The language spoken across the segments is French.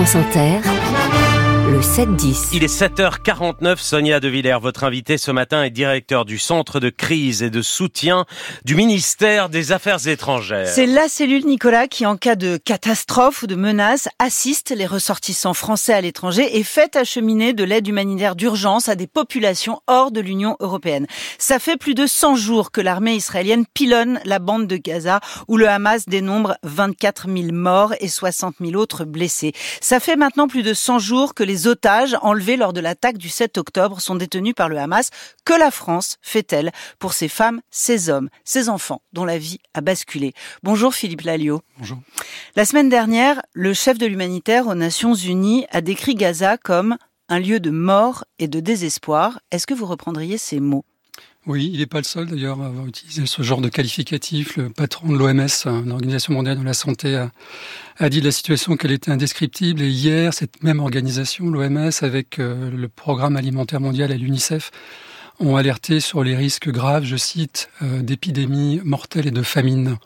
France Inter, le 7-10. Il est 7h49, Sonia De Villers, votre invitée ce matin est directeur du Centre de crise et de soutien du ministère des Affaires étrangères. C'est la cellule, Nicolas, qui en cas de catastrophe ou de menace assiste les ressortissants français à l'étranger et fait acheminer de l'aide humanitaire d'urgence à des populations hors de l'Union européenne. Ça fait plus de 100 jours que l'armée israélienne pilonne la bande de Gaza où le Hamas dénombre 24 000 morts et 60 000 autres blessés. Ça fait maintenant plus de 100 jours que les les otages enlevés lors de l'attaque du 7 octobre sont détenus par le Hamas. Que la France fait-elle pour ces femmes, ces hommes, ces enfants dont la vie a basculé? Bonjour Philippe Lalliot. Bonjour. La semaine dernière, le chef de l'humanitaire aux Nations Unies a décrit Gaza comme un lieu de mort et de désespoir. Est-ce que vous reprendriez ces mots? Oui, il n'est pas le seul d'ailleurs à avoir utilisé ce genre de qualificatif. Le patron de l'OMS, l'Organisation mondiale de la santé, a, dit de la situation qu'elle était indescriptible. Et hier, cette même organisation, l'OMS, avec euh, le Programme alimentaire mondial et l'UNICEF, ont alerté sur les risques graves, je cite, euh, d'épidémies mortelles et de famine.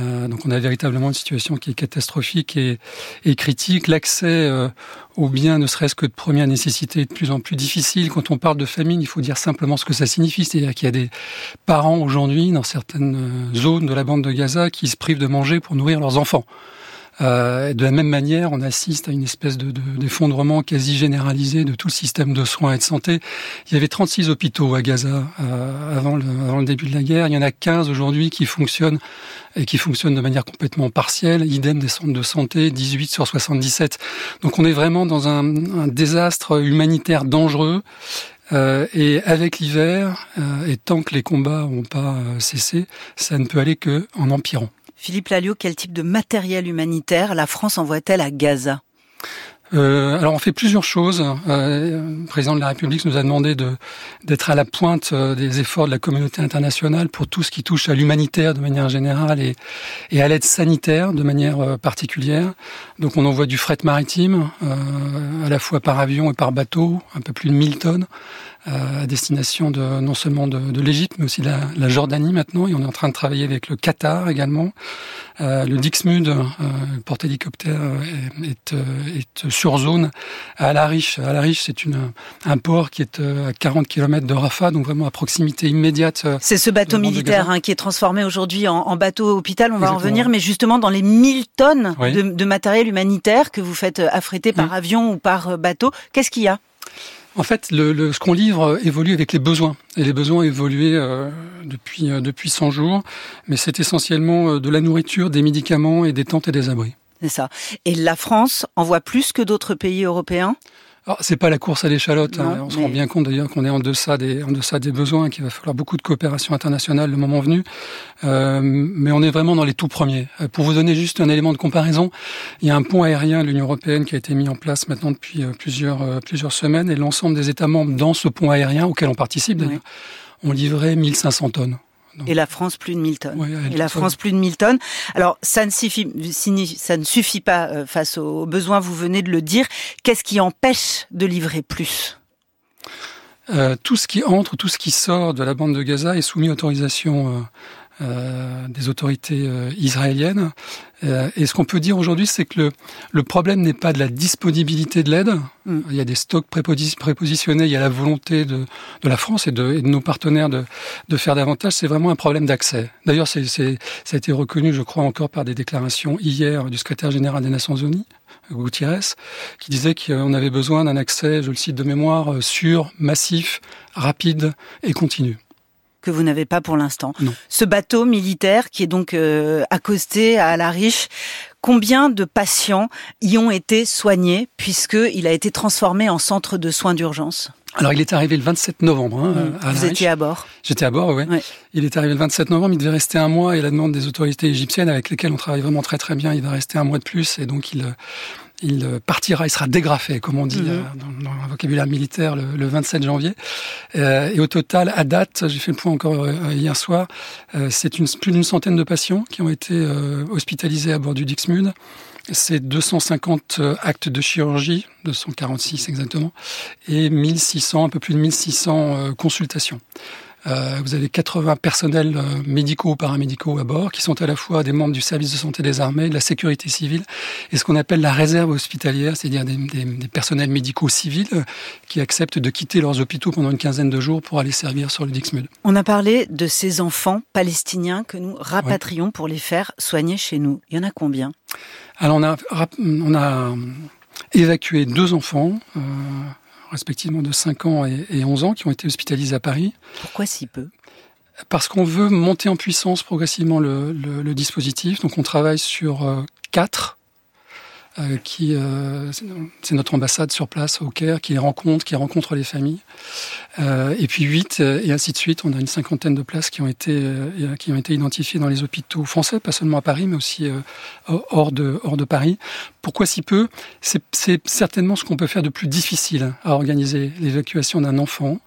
Euh, donc on a véritablement une situation qui est catastrophique et, et critique. L'accès euh, aux biens, ne serait-ce que de première nécessité, est de plus en plus difficile. Quand on parle de famine, il faut dire simplement ce que ça signifie. C'est-à-dire qu'il y a des parents aujourd'hui dans certaines euh, zones de la bande de Gaza qui se privent de manger pour nourrir leurs enfants. Euh, de la même manière, on assiste à une espèce de, d'effondrement quasi généralisé de tout le système de soins et de santé. Il y avait 36 hôpitaux à Gaza euh, avant, le, avant, le, début de la guerre. Il y en a 15 aujourd'hui qui fonctionnent et qui fonctionnent de manière complètement partielle. Idem des centres de santé, 18 sur 77. Donc on est vraiment dans un, un désastre humanitaire dangereux. Euh, et avec l'hiver, euh, et tant que les combats n'ont pas euh, cessé, ça ne peut aller que en empirant. Philippe Lalliot, quel type de matériel humanitaire la France envoie-t-elle à Gaza? Euh, alors on fait plusieurs choses. Euh, le président de la République nous a demandé de d'être à la pointe euh, des efforts de la communauté internationale pour tout ce qui touche à l'humanitaire de manière générale et, et à l'aide sanitaire de manière euh, particulière. Donc on envoie du fret maritime, à la fois par avion et par bateau, un peu plus de 1000 tonnes à destination de non seulement de, de l'Égypte, mais aussi de la, la, Jordanie maintenant. Et on est en train de travailler avec le Qatar également. Euh, le Dixmude, euh, le porte-hélicoptère, est, est, est, sur zone à Al-Arish. Al-Arish, c'est une, un port qui est à 40 km de Rafah, donc vraiment à proximité immédiate. C'est ce bateau militaire hein, qui est transformé aujourd'hui en, en, bateau hôpital. On va Exactement. en venir, mais justement dans les 1000 tonnes oui. de, de, matériel humanitaire que vous faites affréter par mmh. avion ou par bateau, qu'est-ce qu'il y a? En fait, le, le, ce qu'on livre évolue avec les besoins. Et les besoins ont évolué euh, depuis, euh, depuis 100 jours. Mais c'est essentiellement euh, de la nourriture, des médicaments et des tentes et des abris. C'est ça. Et la France envoie plus que d'autres pays européens? Alors, c'est pas la course à l'échalote. Hein. On se rend bien compte d'ailleurs qu'on est en deçà des en deçà des besoins, qu'il va falloir beaucoup de coopération internationale le moment venu. Euh, mais on est vraiment dans les tout premiers. Euh, pour vous donner juste un élément de comparaison, il y a un pont aérien de l'Union européenne qui a été mis en place maintenant depuis euh, plusieurs plusieurs semaines, et l'ensemble des États membres dans ce pont aérien auquel on participe d'ailleurs, oui. ont livré 1500 tonnes. Et la France plus de 1000 tonnes. Et la France plus de 1000 tonnes. Alors ça ne suffit, ça ne suffit pas euh, face aux besoins. Vous venez de le dire. Qu'est-ce qui empêche de livrer plus? Euh, Tout ce qui entre, tout ce qui sort de la bande de Gaza est soumis à autorisation. Euh, euh, des autorités euh, israéliennes. Euh, et ce qu'on peut dire aujourd'hui, c'est que le, le problème n'est pas de la disponibilité de l'aide. Mm. Il y a des stocks prépositionnés, il y a la volonté de, de la France et de, et de nos partenaires de, de faire davantage. C'est vraiment un problème d'accès. D'ailleurs, c'est, c'est, ça a été reconnu, je crois, encore par des déclarations hier du secrétaire général des Nations Unies, Gutiérrez, qui disait qu'on avait besoin d'un accès, je le cite de mémoire, sûr, massif, rapide et continu que vous n'avez pas pour l'instant. Ce bateau militaire qui est donc euh, accosté à la riche, combien de patients y ont été soignés puisqu'il a été transformé en centre de soins d'urgence? Alors, il est arrivé le 27 novembre. Hein, mmh. Vous étiez à bord J'étais à bord, oui. Ouais. Il est arrivé le 27 novembre, il devait rester un mois et la demande des autorités égyptiennes avec lesquelles on travaille vraiment très très bien, il va rester un mois de plus et donc il, il partira, il sera dégrafé, comme on dit mmh. dans, dans, le vocabulaire militaire, le, le 27 janvier. Euh, et au total, à date, j'ai fait le point encore euh, hier soir, euh, c'est plus d'une centaine de patients qui ont été euh, hospitalisés à bord du Dixmude. C'est 250 actes de chirurgie, 246 exactement, et 1600, un peu plus de 1600 consultations. Euh, vous avez 80 personnels euh, médicaux, paramédicaux à bord, qui sont à la fois des membres du service de santé des armées, de la sécurité civile, et ce qu'on appelle la réserve hospitalière, c'est-à-dire des, des, des, personnels médicaux civils euh, qui acceptent de quitter leurs hôpitaux pendant une quinzaine de jours pour aller servir sur le Dixmude. On a parlé de ces enfants palestiniens que nous rapatrions oui. pour les faire soigner chez nous. Il y en a combien? Alors on a, on a évacué deux enfants. Euh, respectivement de 5 ans et 11 ans, qui ont été hospitalisés à Paris. Pourquoi si peu? Parce qu'on veut monter en puissance progressivement le, le, le dispositif. Donc on travaille sur euh, 4 euh, qui euh, c'est notre ambassade sur place au Caire qui les rencontre, qui rencontre les familles. Euh, et puis 8 et ainsi de suite. On a une cinquantaine de places qui ont été qui ont été identifiées dans les hôpitaux français, pas seulement à Paris, mais aussi hors de hors de Paris. Pourquoi si peu? C'est certainement ce qu'on peut faire de plus difficile à organiser l'évacuation d'un enfant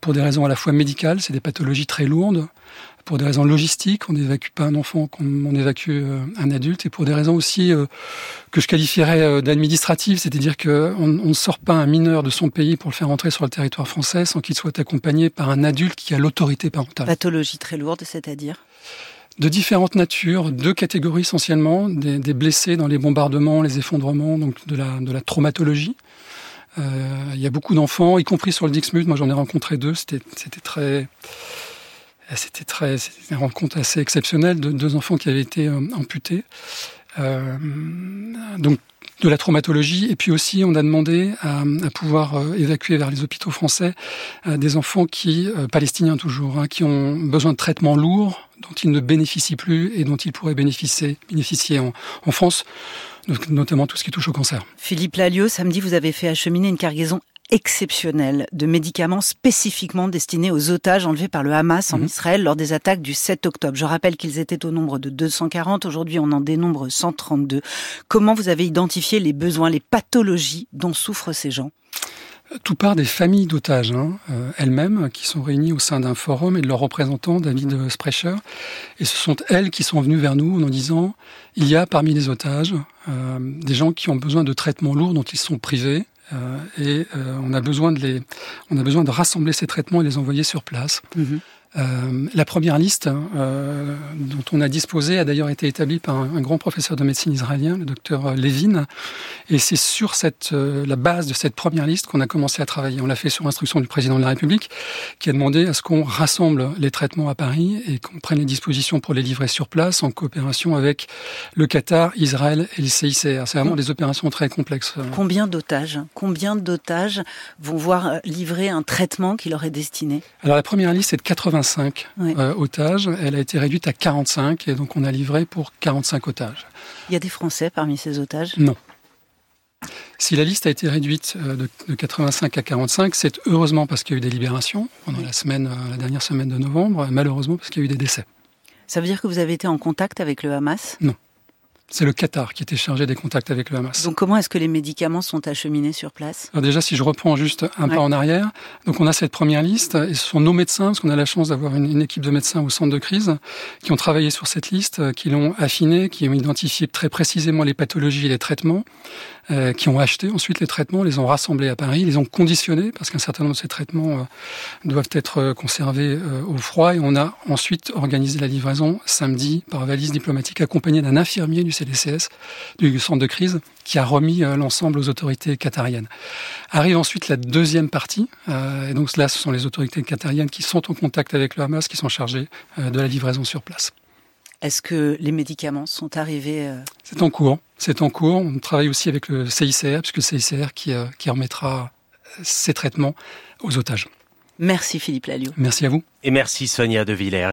pour des raisons à la fois médicales, c'est des pathologies très lourdes, pour des raisons logistiques, on n'évacue pas un enfant comme on évacue euh, un adulte, et pour des raisons aussi euh, que je qualifierais euh, d'administratives, c'est-à-dire qu'on ne sort pas un mineur de son pays pour le faire entrer sur le territoire français sans qu'il soit accompagné par un adulte qui a l'autorité parentale. Pathologie très lourde, c'est-à-dire? De différentes natures, deux catégories essentiellement, des, des, blessés dans les bombardements, les effondrements, donc de la, de la traumatologie. Euh, il y a beaucoup d'enfants, y compris sur le Dixmude. Moi, j'en ai rencontré deux. C'était très, c'était très, c'était une rencontre assez exceptionnelle de deux enfants qui avaient été euh, amputés. Euh, donc de la traumatologie et puis aussi on a demandé à, pouvoir euh, évacuer vers les hôpitaux français des enfants qui palestiniens toujours hein, qui ont besoin de traitements lourds dont ils ne bénéficient plus et dont ils pourraient bénéficier en, France notamment tout ce qui touche au cancer. Philippe Lalliot, samedi vous avez fait acheminer une cargaison exceptionnel de médicaments spécifiquement destinés aux otages enlevés par le Hamas en mmh. Israël lors des attaques du 7 octobre. Je rappelle qu'ils étaient au nombre de 240. Aujourd'hui, on en dénombre 132. Comment vous avez identifié les besoins, les pathologies dont souffrent ces gens? Tout part des familles d'otages hein, euh, elles-mêmes qui sont réunies au sein d'un forum et de leur représentant David Sprecher. Et ce sont elles qui sont venues vers nous en disant il y a parmi les otages euh, des gens qui ont besoin de traitements lourds dont ils sont privés et euh, on a besoin de les, on a besoin de rassembler ces traitements et les envoyer sur place. Mmh. Euh, la première liste euh, dont on a disposé a d'ailleurs été établie par un, un, grand professeur de médecine israélien, le docteur Levin, et c'est sur cette, euh, la base de cette première liste qu'on a commencé à travailler. On l'a fait sur instruction du président de la République, qui a demandé à ce qu'on rassemble les traitements à Paris et qu'on prenne les dispositions pour les livrer sur place en coopération avec le Qatar, Israël et le CICR. C'est vraiment des opérations très complexes. Combien d'otages Combien d'otages vont voir livrer un traitement qui leur est destiné? Alors la première liste est de 80 85 oui. euh, otages. Elle a été réduite à 45 et donc on a livré pour 45 otages. Il y a des Français parmi ces otages? Non. Si la liste a été réduite euh, de, de 85 à 45, c'est heureusement parce qu'il y a eu des libérations pendant oui. la semaine, euh, la dernière semaine de novembre, malheureusement parce qu'il y a eu des décès. Ça veut dire que vous avez été en contact avec le Hamas? Non. C'est le Qatar qui était chargé des contacts avec le Hamas. Donc comment est-ce que les médicaments sont acheminés sur place? Alors Déjà, si je reprends juste un ouais. pas en arrière, donc on a cette première liste, et ce sont nos médecins, parce qu'on a la chance d'avoir une, une, équipe de médecins au centre de crise, qui ont travaillé sur cette liste, qui l'ont affinée, qui ont identifié très précisément les pathologies et les traitements, euh, qui ont acheté ensuite les traitements, les ont rassemblés à Paris, les ont conditionnés, parce qu'un certain nombre de ces traitements euh, doivent être euh, conservés au froid, et on a ensuite organisé la livraison samedi par valise diplomatique accompagnée d'un infirmier du CDCS, du centre de crise, qui a remis euh, l'ensemble aux autorités qatariennes. Arrive ensuite la deuxième partie, euh, et donc là, ce sont les autorités qatariennes qui sont en contact avec le Hamas, qui sont chargées euh, de la livraison sur place. Est-ce que les médicaments sont arrivés euh... C'est en cours. C'est en cours. On travaille aussi avec le CICR, puisque le CICR qui, euh, qui remettra ces traitements aux otages. Merci Philippe Lalliot. Merci à vous. Et merci Sonia De Villers.